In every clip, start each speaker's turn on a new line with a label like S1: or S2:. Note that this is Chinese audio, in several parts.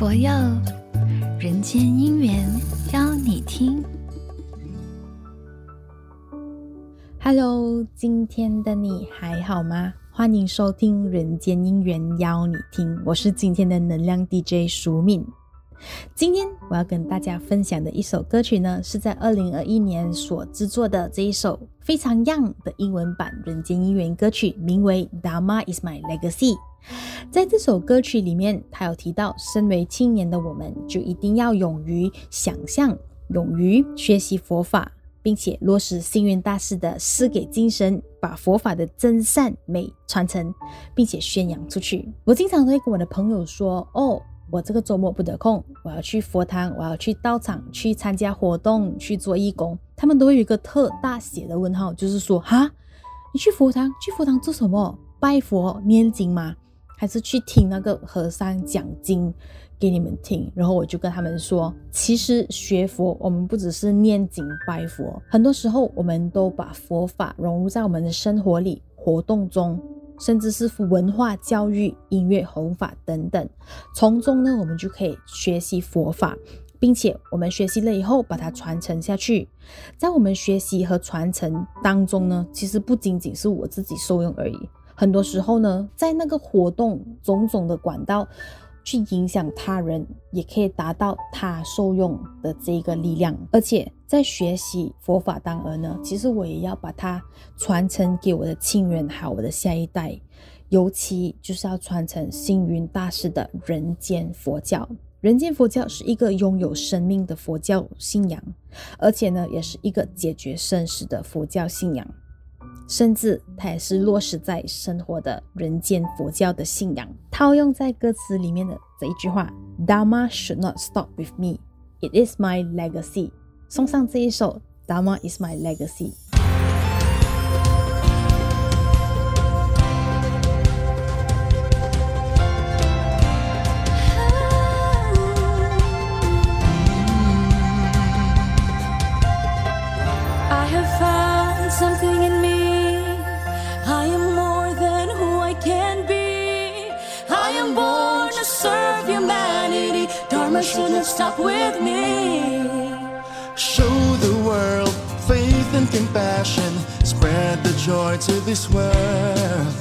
S1: 佛佑人间姻缘，邀你听。Hello，今天的你还好吗？欢迎收听《人间姻缘》，邀你听。我是今天的能量 DJ 淑敏。今天我要跟大家分享的一首歌曲呢，是在二零二一年所制作的这一首非常 young 的英文版《人间姻缘》歌曲，名为《Dharma Is My Legacy》。在这首歌曲里面，他有提到，身为青年的我们，就一定要勇于想象，勇于学习佛法，并且落实星云大师的施给精神，把佛法的真善美传承，并且宣扬出去。我经常都会跟我的朋友说：“哦。”我这个周末不得空，我要去佛堂，我要去道场去参加活动，去做义工。他们都会有一个特大写的问号，就是说，哈，你去佛堂，去佛堂做什么？拜佛念经吗？还是去听那个和尚讲经给你们听？然后我就跟他们说，其实学佛，我们不只是念经拜佛，很多时候我们都把佛法融入在我们的生活里、活动中。甚至是文化教育、音乐、弘法等等，从中呢，我们就可以学习佛法，并且我们学习了以后，把它传承下去。在我们学习和传承当中呢，其实不仅仅是我自己受用而已，很多时候呢，在那个活动种种的管道。去影响他人，也可以达到他受用的这个力量。而且在学习佛法当儿呢，其实我也要把它传承给我的亲人，还有我的下一代。尤其就是要传承星云大师的人间佛教。人间佛教是一个拥有生命的佛教信仰，而且呢，也是一个解决生死的佛教信仰。甚至它也是落实在生活的人间佛教的信仰，套用在歌词里面的这一句话：“Dharma should not stop with me, it is my legacy。”送上这一首《Dharma is my legacy》。
S2: shouldn't stop with me.
S3: Show the world faith and compassion. Spread the joy to this world,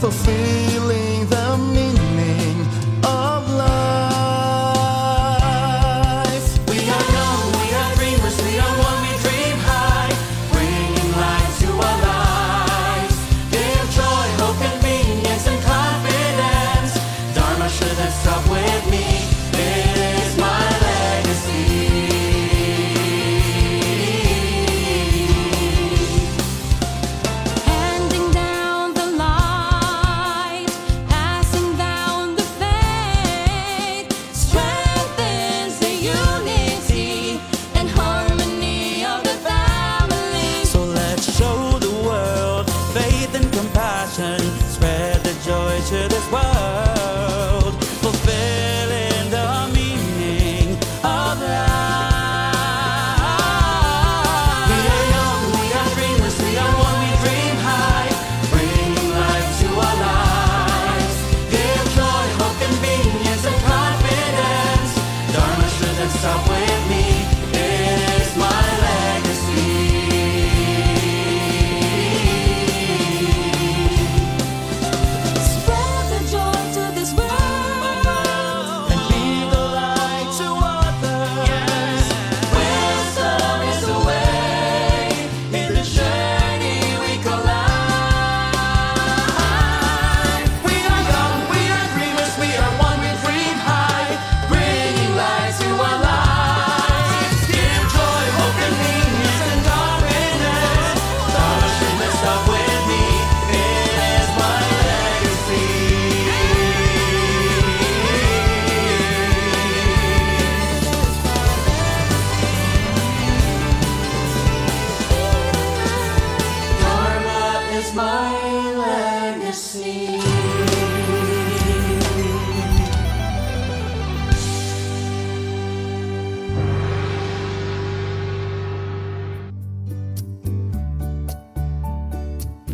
S3: fulfilling the meaning.
S2: you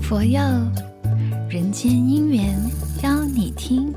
S4: 佛佑人间姻缘，邀你听。